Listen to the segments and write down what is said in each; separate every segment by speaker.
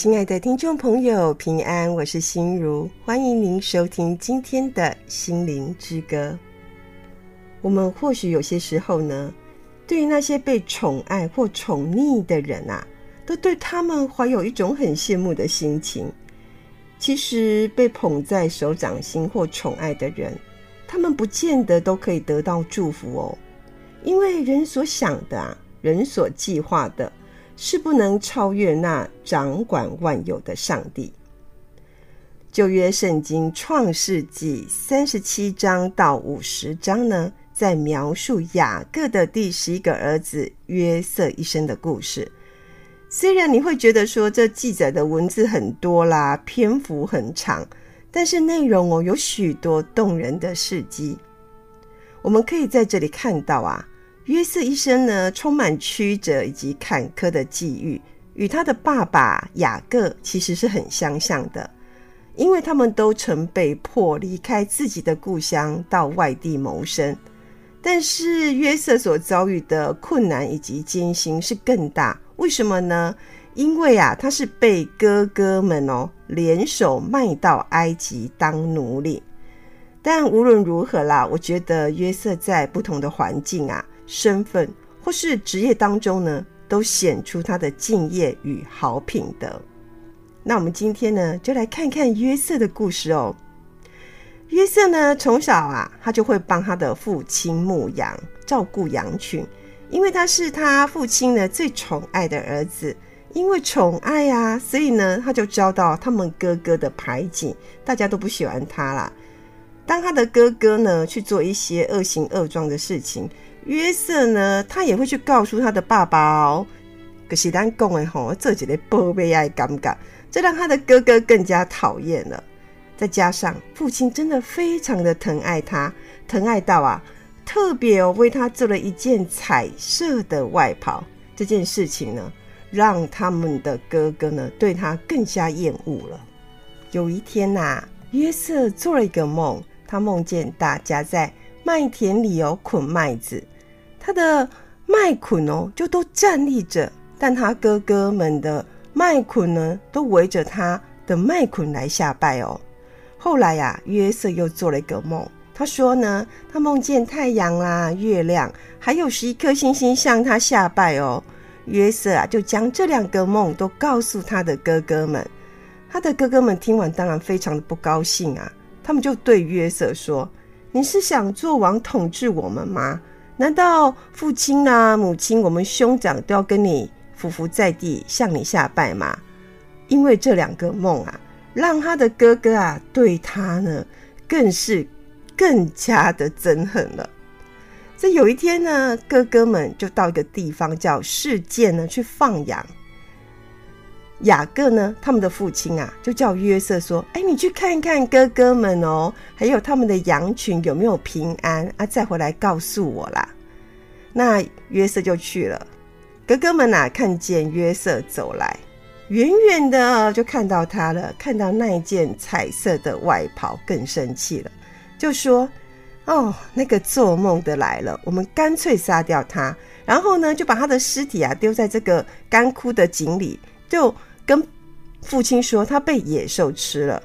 Speaker 1: 亲爱的听众朋友，平安，我是心如，欢迎您收听今天的心灵之歌。我们或许有些时候呢，对于那些被宠爱或宠溺的人啊，都对他们怀有一种很羡慕的心情。其实，被捧在手掌心或宠爱的人，他们不见得都可以得到祝福哦，因为人所想的啊，人所计划的。是不能超越那掌管万有的上帝。旧约圣经创世纪三十七章到五十章呢，在描述雅各的第十一个儿子约瑟一生的故事。虽然你会觉得说这记载的文字很多啦，篇幅很长，但是内容哦有许多动人的事迹。我们可以在这里看到啊。约瑟一生呢，充满曲折以及坎坷的际遇，与他的爸爸雅各其实是很相像的，因为他们都曾被迫离开自己的故乡到外地谋生。但是约瑟所遭遇的困难以及艰辛是更大，为什么呢？因为啊，他是被哥哥们哦联手卖到埃及当奴隶。但无论如何啦，我觉得约瑟在不同的环境啊。身份或是职业当中呢，都显出他的敬业与好品德。那我们今天呢，就来看看约瑟的故事哦。约瑟呢，从小啊，他就会帮他的父亲牧羊，照顾羊群，因为他是他父亲呢最宠爱的儿子。因为宠爱啊，所以呢，他就遭到他们哥哥的排挤，大家都不喜欢他啦。当他的哥哥呢，去做一些恶行恶状的事情。约瑟呢，他也会去告诉他的爸爸哦。可是咱讲的吼，这几类宝贝爱尴尬，这让他的哥哥更加讨厌了。再加上父亲真的非常的疼爱他，疼爱到啊，特别哦为他做了一件彩色的外袍。这件事情呢，让他们的哥哥呢对他更加厌恶了。有一天呐、啊，约瑟做了一个梦，他梦见大家在麦田里有捆麦子。他的麦捆哦，就都站立着，但他哥哥们的麦捆呢，都围着他的麦捆来下拜哦。后来呀、啊，约瑟又做了一个梦，他说呢，他梦见太阳啊、月亮，还有十一颗星星向他下拜哦。约瑟啊，就将这两个梦都告诉他的哥哥们。他的哥哥们听完，当然非常的不高兴啊，他们就对约瑟说：“你是想做王统治我们吗？”难道父亲啊、母亲，我们兄长都要跟你匍匐在地向你下拜吗？因为这两个梦啊，让他的哥哥啊对他呢，更是更加的憎恨了。这有一天呢，哥哥们就到一个地方叫世界呢去放羊。雅各呢，他们的父亲啊，就叫约瑟说：“哎，你去看看哥哥们哦，还有他们的羊群有没有平安啊，再回来告诉我啦。”那约瑟就去了。哥哥们啊，看见约瑟走来，远远的就看到他了，看到那一件彩色的外袍，更生气了，就说：“哦，那个做梦的来了，我们干脆杀掉他，然后呢，就把他的尸体啊丢在这个干枯的井里，就。”跟父亲说，他被野兽吃了，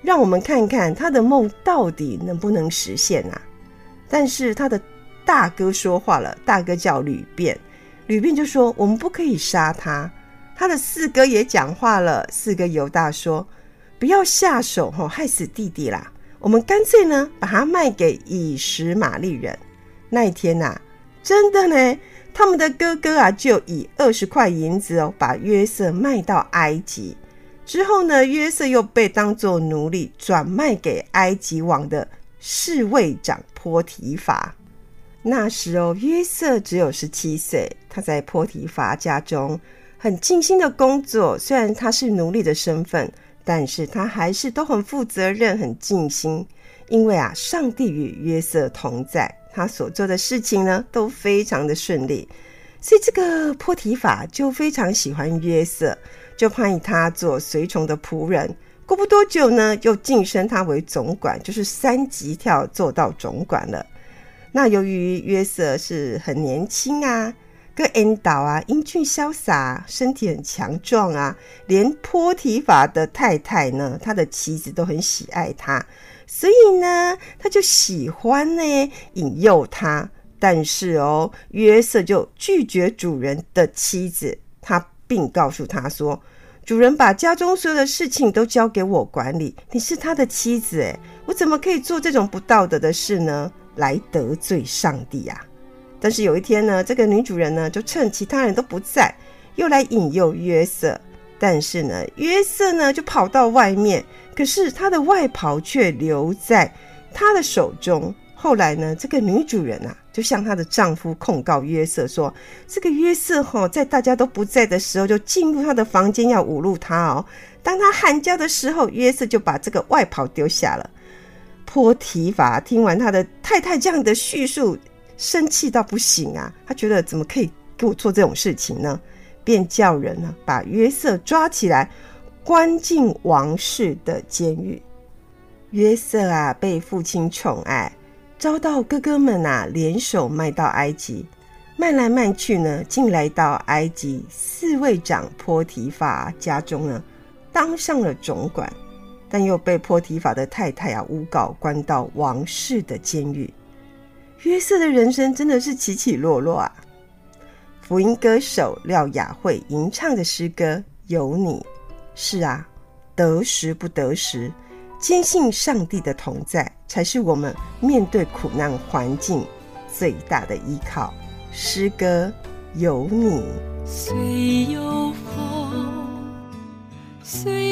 Speaker 1: 让我们看看他的梦到底能不能实现啊！但是他的大哥说话了，大哥叫吕便，吕便就说我们不可以杀他。他的四哥也讲话了，四哥犹大说不要下手吼，害死弟弟啦！我们干脆呢把他卖给以实玛利人。那一天呐、啊，真的呢。他们的哥哥啊，就以二十块银子哦，把约瑟卖到埃及。之后呢，约瑟又被当作奴隶转卖给埃及王的侍卫长波提乏。那时哦，约瑟只有十七岁，他在波提乏家中很尽心的工作。虽然他是奴隶的身份，但是他还是都很负责任、很尽心，因为啊，上帝与约瑟同在。他所做的事情呢，都非常的顺利，所以这个波提法就非常喜欢约瑟，就派他做随从的仆人。过不多久呢，又晋升他为总管，就是三级跳做到总管了。那由于约瑟是很年轻啊，跟恩导啊，英俊潇洒，身体很强壮啊，连波提法的太太呢，他的妻子都很喜爱他，所以呢，他就喜欢呢引诱他。但是哦，约瑟就拒绝主人的妻子，他并告诉他说：“主人把家中所有的事情都交给我管理，你是他的妻子，诶，我怎么可以做这种不道德的事呢？来得罪上帝呀！”但是有一天呢，这个女主人呢，就趁其他人都不在，又来引诱约瑟。但是呢，约瑟呢就跑到外面，可是他的外袍却留在他的手中。后来呢，这个女主人啊，就向她的丈夫控告约瑟说：“这个约瑟哈，在大家都不在的时候，就进入她的房间要侮辱她哦。当她喊叫的时候，约瑟就把这个外袍丢下了。”波提乏听完他的太太这样的叙述。生气到不行啊！他觉得怎么可以给我做这种事情呢？便叫人呢把约瑟抓起来，关进王室的监狱。约瑟啊，被父亲宠爱，遭到哥哥们啊联手卖到埃及，卖来卖去呢，竟来到埃及侍卫长波提法家中呢，当上了总管，但又被波提法的太太啊诬告，关到王室的监狱。约瑟的人生真的是起起落落啊！福音歌手廖雅慧吟唱的诗歌有你，是啊，得时不得时，坚信上帝的同在，才是我们面对苦难环境最大的依靠。诗歌有你，
Speaker 2: 虽有风，虽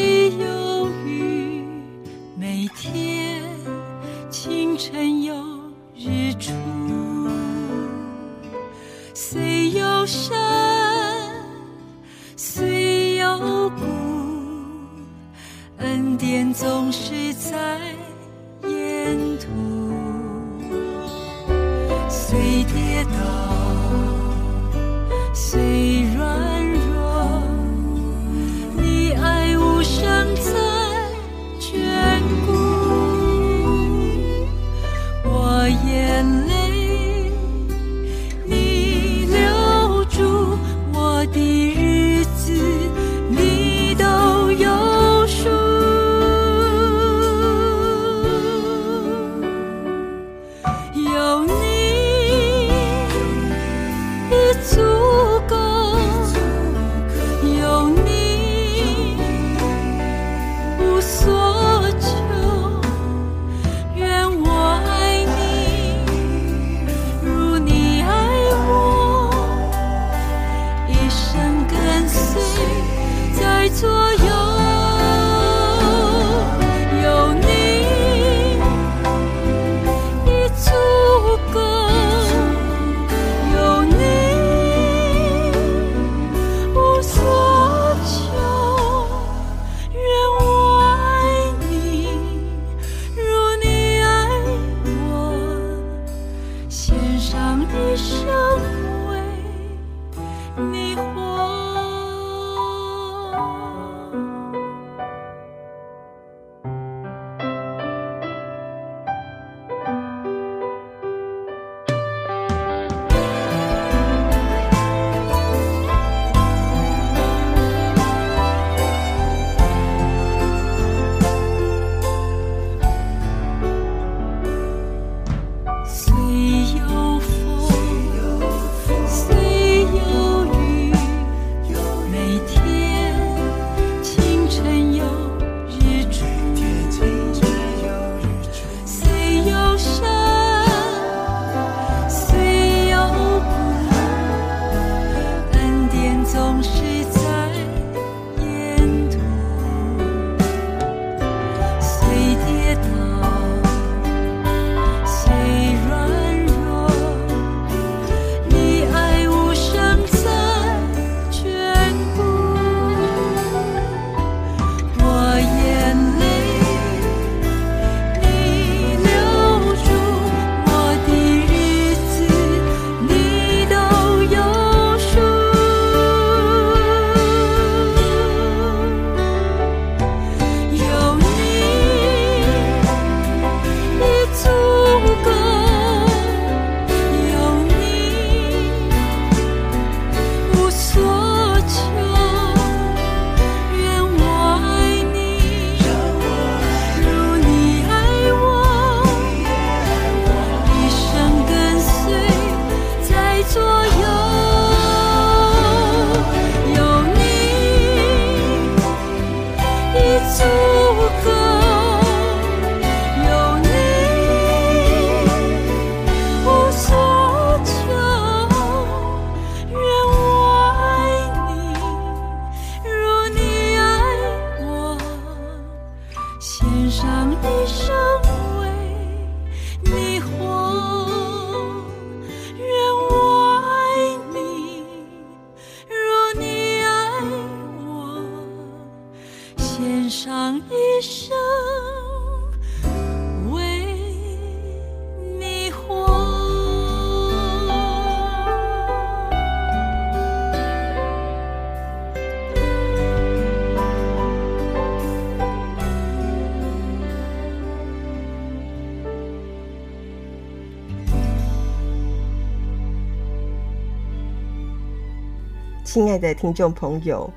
Speaker 2: 亲爱的
Speaker 1: 听众朋友，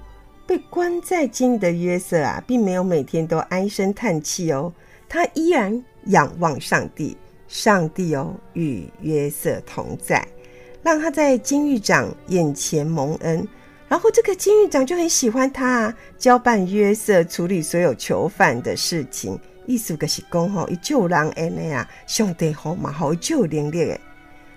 Speaker 1: 被关在监狱的约瑟啊，并没有每天都唉声叹气哦，他依然仰望上帝，上帝哦与约瑟同在，让他在监狱长眼前蒙恩，然后这个监狱长就很喜欢他啊，交办约瑟处理所有囚犯的事情，意思就是讲吼，一救人恩的啊，上帝好嘛好救能力。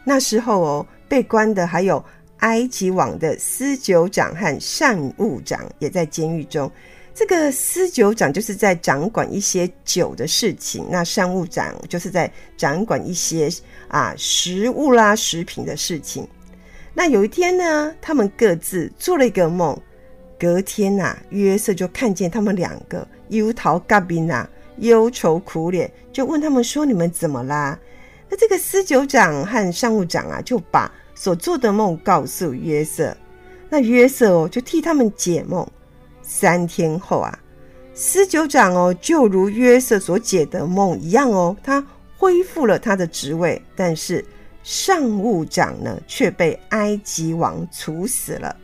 Speaker 1: 那时候哦，被关的还有。埃及王的司酒长和膳务长也在监狱中。这个司酒长就是在掌管一些酒的事情，那膳务长就是在掌管一些啊食物啦、食品的事情。那有一天呢，他们各自做了一个梦。隔天呐、啊，约瑟就看见他们两个忧桃嘎宾呐，忧愁苦脸，就问他们说：“你们怎么啦？”那这个司酒长和膳务长啊，就把所做的梦告诉约瑟，那约瑟哦就替他们解梦。三天后啊，司酒长哦就如约瑟所解的梦一样哦，他恢复了他的职位，但是上务长呢却被埃及王处死了。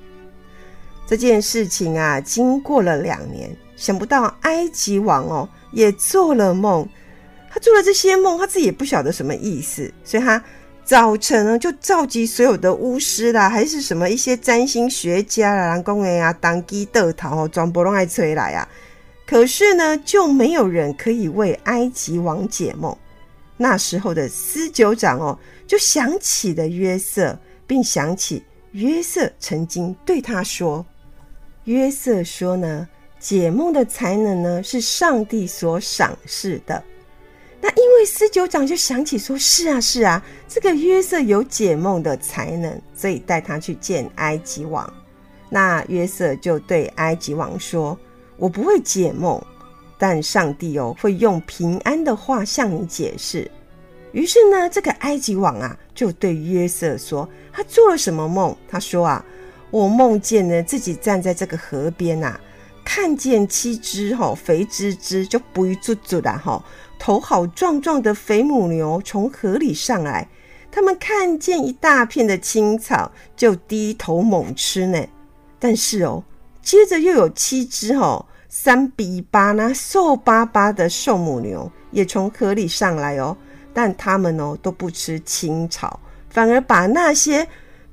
Speaker 1: 这件事情啊，经过了两年，想不到埃及王哦也做了梦，他做了这些梦，他自己也不晓得什么意思，所以他。早晨呢，就召集所有的巫师啦，还是什么一些占星学家啦、人工啊、当机得逃哦，全部拢爱吹来啊。可是呢，就没有人可以为埃及王解梦。那时候的司酒长哦，就想起了约瑟，并想起约瑟曾经对他说：“约瑟说呢，解梦的才能呢，是上帝所赏识的。”那因为司酒长就想起说：“是啊，是啊，这个约瑟有解梦的才能，所以带他去见埃及王。”那约瑟就对埃及王说：“我不会解梦，但上帝哦会用平安的话向你解释。”于是呢，这个埃及王啊就对约瑟说：“他做了什么梦？”他说：“啊，我梦见呢自己站在这个河边啊，看见七只吼肥滋滋就不一足足的吼。”头好壮壮的肥母牛从河里上来，他们看见一大片的青草，就低头猛吃呢。但是哦，接着又有七只哦，三比八呢，瘦巴巴的瘦母牛也从河里上来哦，但他们哦都不吃青草，反而把那些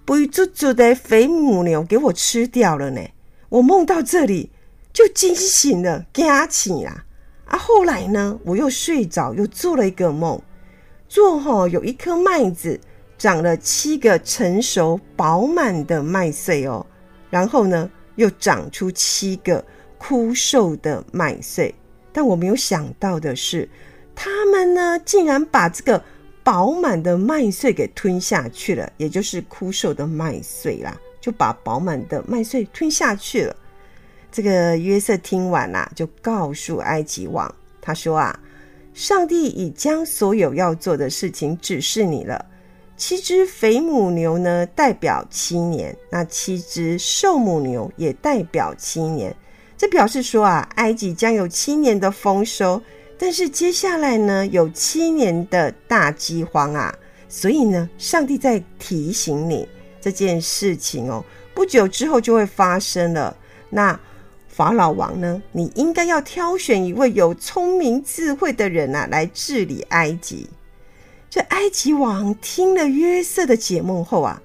Speaker 1: 肥嘟嘟的肥母牛给我吃掉了呢。我梦到这里就惊醒了，惊起啦。啊，后来呢，我又睡着，又做了一个梦，做哈有一颗麦子长了七个成熟饱满的麦穗哦，然后呢又长出七个枯瘦的麦穗，但我没有想到的是，他们呢竟然把这个饱满的麦穗给吞下去了，也就是枯瘦的麦穗啦，就把饱满的麦穗吞下去了。这个约瑟听完啦、就告诉埃及王，他说啊，上帝已将所有要做的事情指示你了。七只肥母牛呢，代表七年；那七只瘦母牛也代表七年。这表示说啊，埃及将有七年的丰收，但是接下来呢，有七年的大饥荒啊。所以呢，上帝在提醒你这件事情哦，不久之后就会发生了。那。法老王呢，你应该要挑选一位有聪明智慧的人啊，来治理埃及。这埃及王听了约瑟的解梦后啊，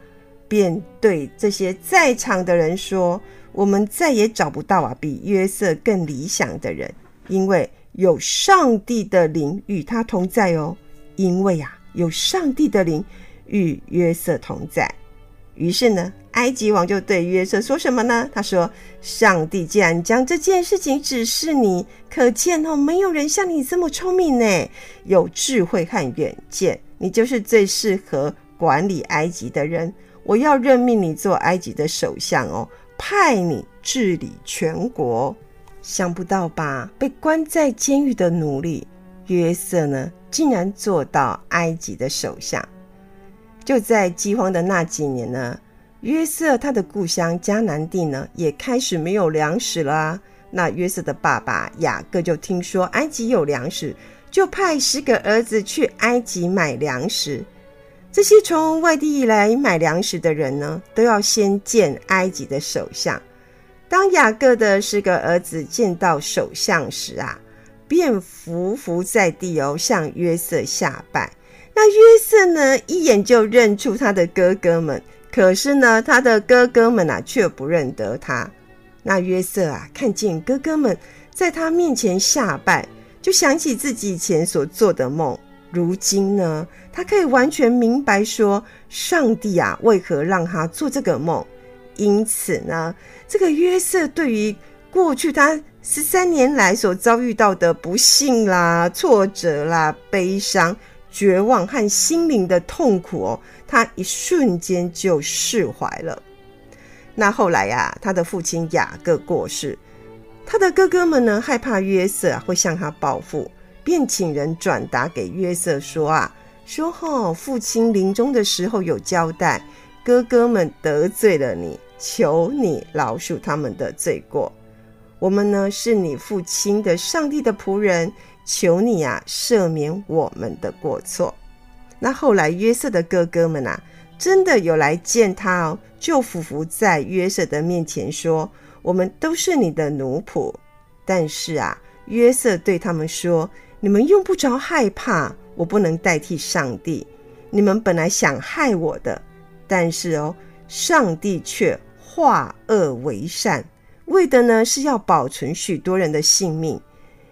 Speaker 1: 便对这些在场的人说：“我们再也找不到啊，比约瑟更理想的人。因为有上帝的灵与他同在哦。因为、啊，有上帝的灵与约瑟同在。于是呢，埃及王就对约瑟说什么呢？他说：“上帝既然将这件事情指示你，可见哦，没有人像你这么聪明呢，有智慧和远见，你就是最适合管理埃及的人。我要任命你做埃及的首相哦，派你治理全国。想不到吧？被关在监狱的奴隶约瑟呢，竟然做到埃及的首相。”就在饥荒的那几年呢，约瑟他的故乡迦南地呢也开始没有粮食了啊。那约瑟的爸爸雅各就听说埃及有粮食，就派十个儿子去埃及买粮食。这些从外地来买粮食的人呢，都要先见埃及的首相。当雅各的十个儿子见到首相时啊，便伏伏在地哦，向约瑟下拜。那约瑟呢，一眼就认出他的哥哥们，可是呢，他的哥哥们啊，却不认得他。那约瑟啊，看见哥哥们在他面前下拜，就想起自己以前所做的梦。如今呢，他可以完全明白说，上帝啊，为何让他做这个梦。因此呢，这个约瑟对于过去他十三年来所遭遇到的不幸啦、挫折啦、悲伤。绝望和心灵的痛苦哦，他一瞬间就释怀了。那后来呀，他的父亲雅各过世，他的哥哥们呢，害怕约瑟会向他报复，便请人转达给约瑟说啊，说哦，父亲临终的时候有交代，哥哥们得罪了你，求你饶恕他们的罪过。我们呢，是你父亲的上帝的仆人。求你啊，赦免我们的过错。那后来约瑟的哥哥们啊，真的有来见他哦，就俯伏在约瑟的面前说：“我们都是你的奴仆。”但是啊，约瑟对他们说：“你们用不着害怕，我不能代替上帝。你们本来想害我的，但是哦，上帝却化恶为善，为的呢是要保存许多人的性命。”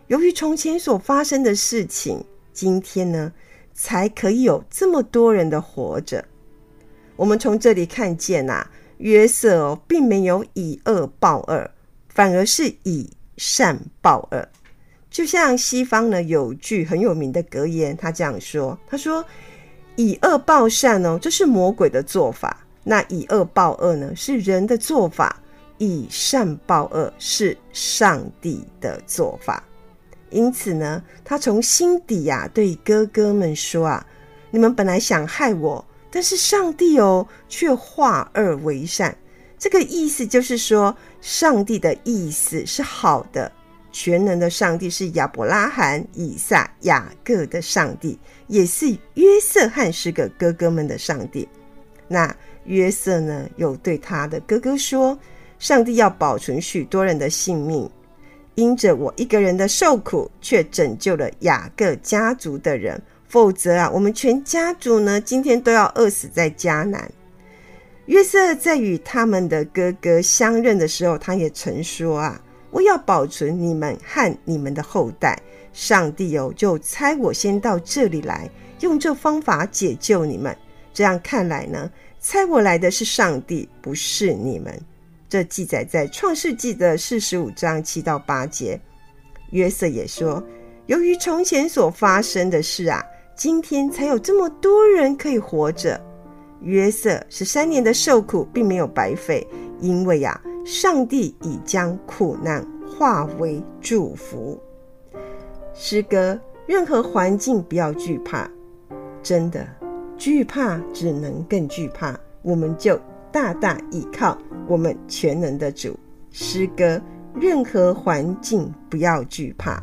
Speaker 1: 由于从前所发生的事情，今天呢，才可以有这么多人的活着。我们从这里看见呐、约瑟哦，并没有以恶报恶，反而是以善报恶。就像西方呢有句很有名的格言，他这样说：“他说，以恶报善哦，这是魔鬼的做法；那以恶报恶呢，是人的做法；以善报恶是上帝的做法。”因此呢，他从心底呀、啊、对哥哥们说啊：“你们本来想害我，但是上帝哦却化恶为善。”这个意思就是说，上帝的意思是好的。全能的上帝是亚伯拉罕、以撒、雅各的上帝，也是约瑟和十个哥哥们的上帝。那约瑟呢，又对他的哥哥说：“上帝要保存许多人的性命。”因着我一个人的受苦，却拯救了雅各家族的人，否则啊，我们全家族呢，今天都要饿死在迦南。约瑟在与他们的哥哥相认的时候，他也曾说啊：“我要保存你们和你们的后代。上帝哦，就猜我先到这里来，用这方法解救你们。这样看来呢，猜我来的是上帝，不是你们。”这记载在创世纪的四十五章七到八节。约瑟也说，由于从前所发生的事啊，今天才有这么多人可以活着。约瑟十三年的受苦并没有白费，因为呀、啊，上帝已将苦难化为祝福。诗歌，任何环境不要惧怕，真的惧怕只能更惧怕，我们就。大大倚靠我们全能的主，诗歌，任何环境不要惧怕。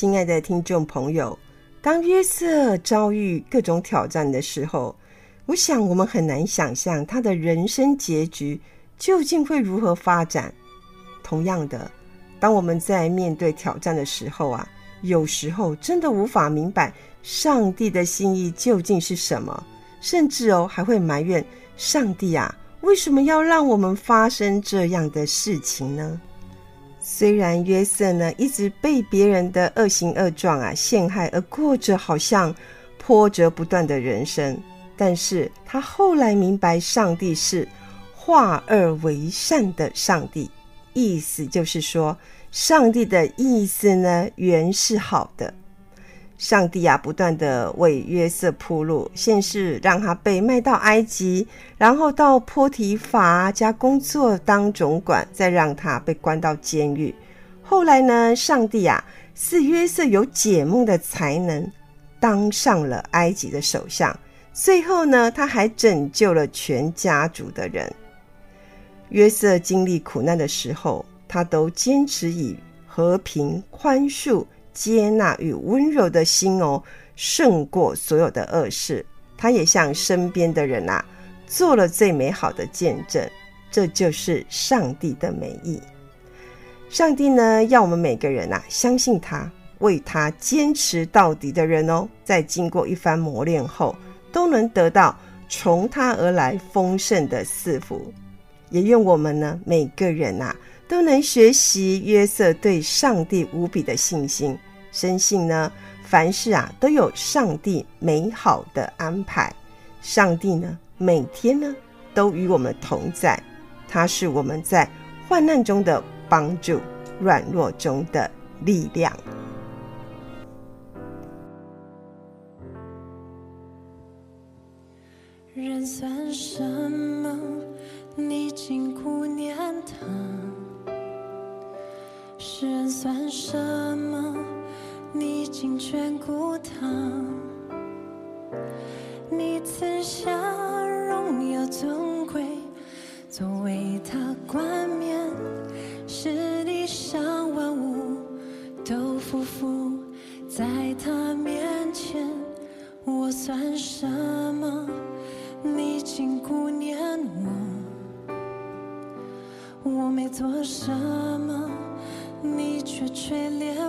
Speaker 1: 亲爱的听众朋友，当约瑟遭遇各种挑战的时候，我想我们很难想象他的人生结局究竟会如何发展。同样的，当我们在面对挑战的时候啊，有时候真的无法明白上帝的心意究竟是什么，甚至哦还会埋怨上帝啊，为什么要让我们发生这样的事情呢？虽然约瑟呢一直被别人的恶行恶状啊陷害，而过着好像波折不断的人生，但是他后来明白，上帝是化恶为善的上帝，意思就是说，上帝的意思呢原是好的。上帝啊，不断地为约瑟铺路，先是让他被卖到埃及，然后到波提乏家工作当总管，再让他被关到监狱。后来呢，上帝啊，赐约瑟有解梦的才能，当上了埃及的首相。最后呢，他还拯救了全家族的人。约瑟经历苦难的时候，他都坚持以和平宽恕。接纳与温柔的心哦，胜过所有的恶事。他也向身边的人啊，做了最美好的见证。这就是上帝的美意。上帝呢，要我们每个人啊，相信他，为他坚持到底的人哦，在经过一番磨练后，都能得到从他而来丰盛的赐福。也愿我们呢，每个人啊，都能学习约瑟对上帝无比的信心。深信呢，凡事啊都有上帝美好的安排。上帝呢，每天呢都与我们同在，他是我们在患难中的帮助，软弱中的力量。
Speaker 2: 人算什么？你竟顾念他；世人算什么？眷顾他，你赐下荣耀尊贵，作为他冠冕，使地上万物都匍匐在他面前。我算什么？你竟顾念我，我没做什么，你却垂怜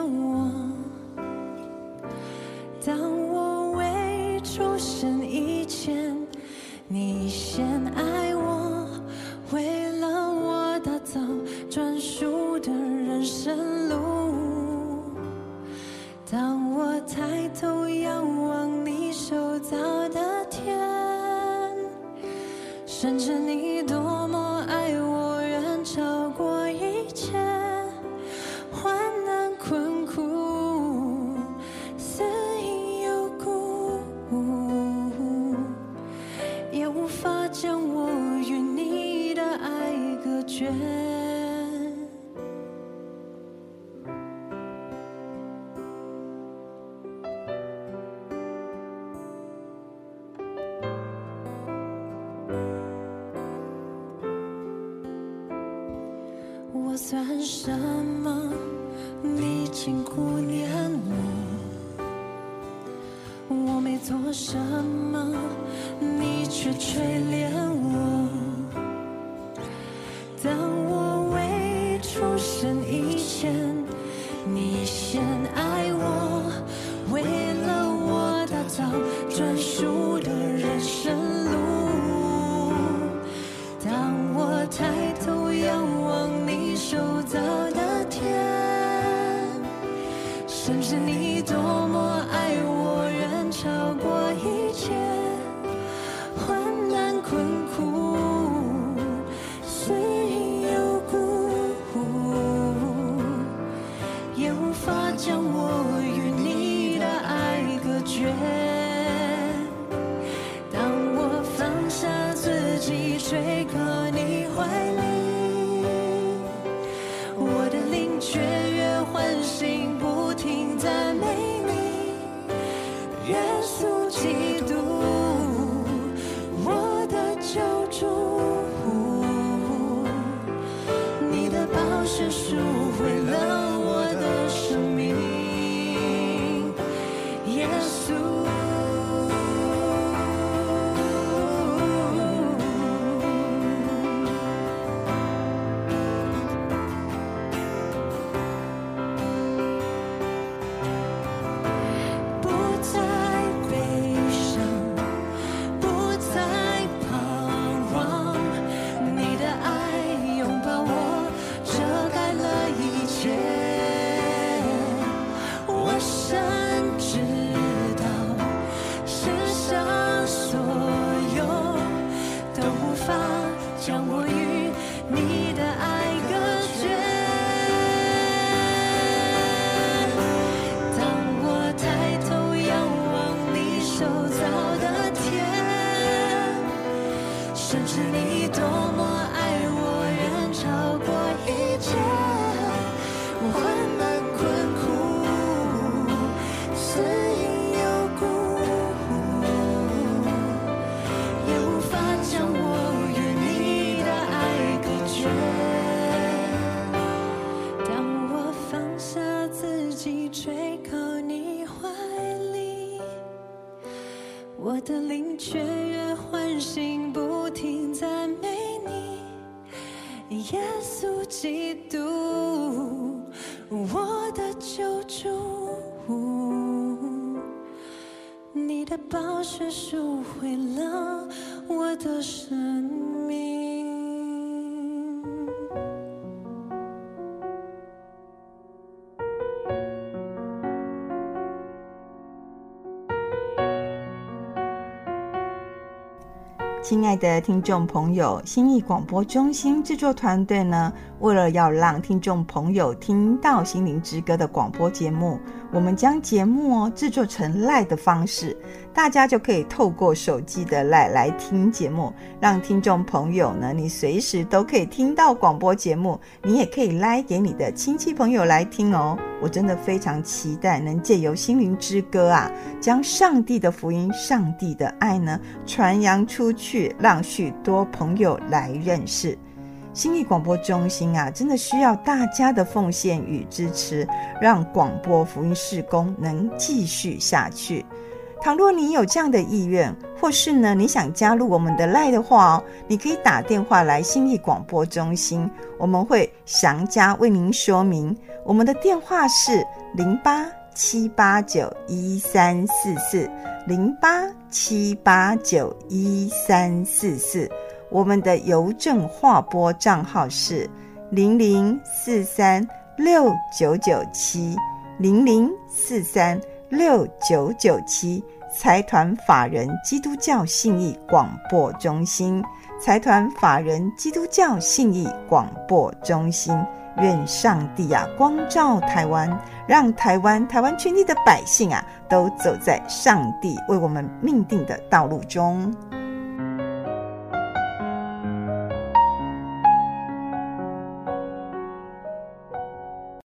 Speaker 2: 什么？你竟顾念我，我没做什么，你却垂怜我。当我未出生以前，你先耶稣基督，我的救主，你的宝血赎回了我的生命。
Speaker 3: 爱的听众朋友，心意广播中心制作团队呢，为了要让听众朋友听到《心灵之歌》的广播节目，我们将节目哦制作成赖的方式，大家就可以透过手机的 LINE 来听节目，让听众朋友呢，你随时都可以听到广播节目，你也可以 LINE 给你的亲戚朋友来听哦。我真的非常期待能借由《心灵之歌》啊，将上帝的福音、上帝的爱呢传扬出去，让许多朋友来认识。心意广播中心啊，真的需要大家的奉献与支持，让广播福音事工能继续下去。倘若你有这样的意愿，或是呢你想加入我们的 LINE 的话哦，你可以打电话来心意广播中心，我们会详加为您说明。我们的电话是零八七八九一三四四零八七八九一三四四。我们的邮政划拨账号是零零四三六九九七零零四三六九九七。财团法人基督教信义广播中心，财团法人基督教信义广播中心。愿上帝啊光照台湾，让台湾台湾全体的百姓啊都走在上帝为我们命定的道路中。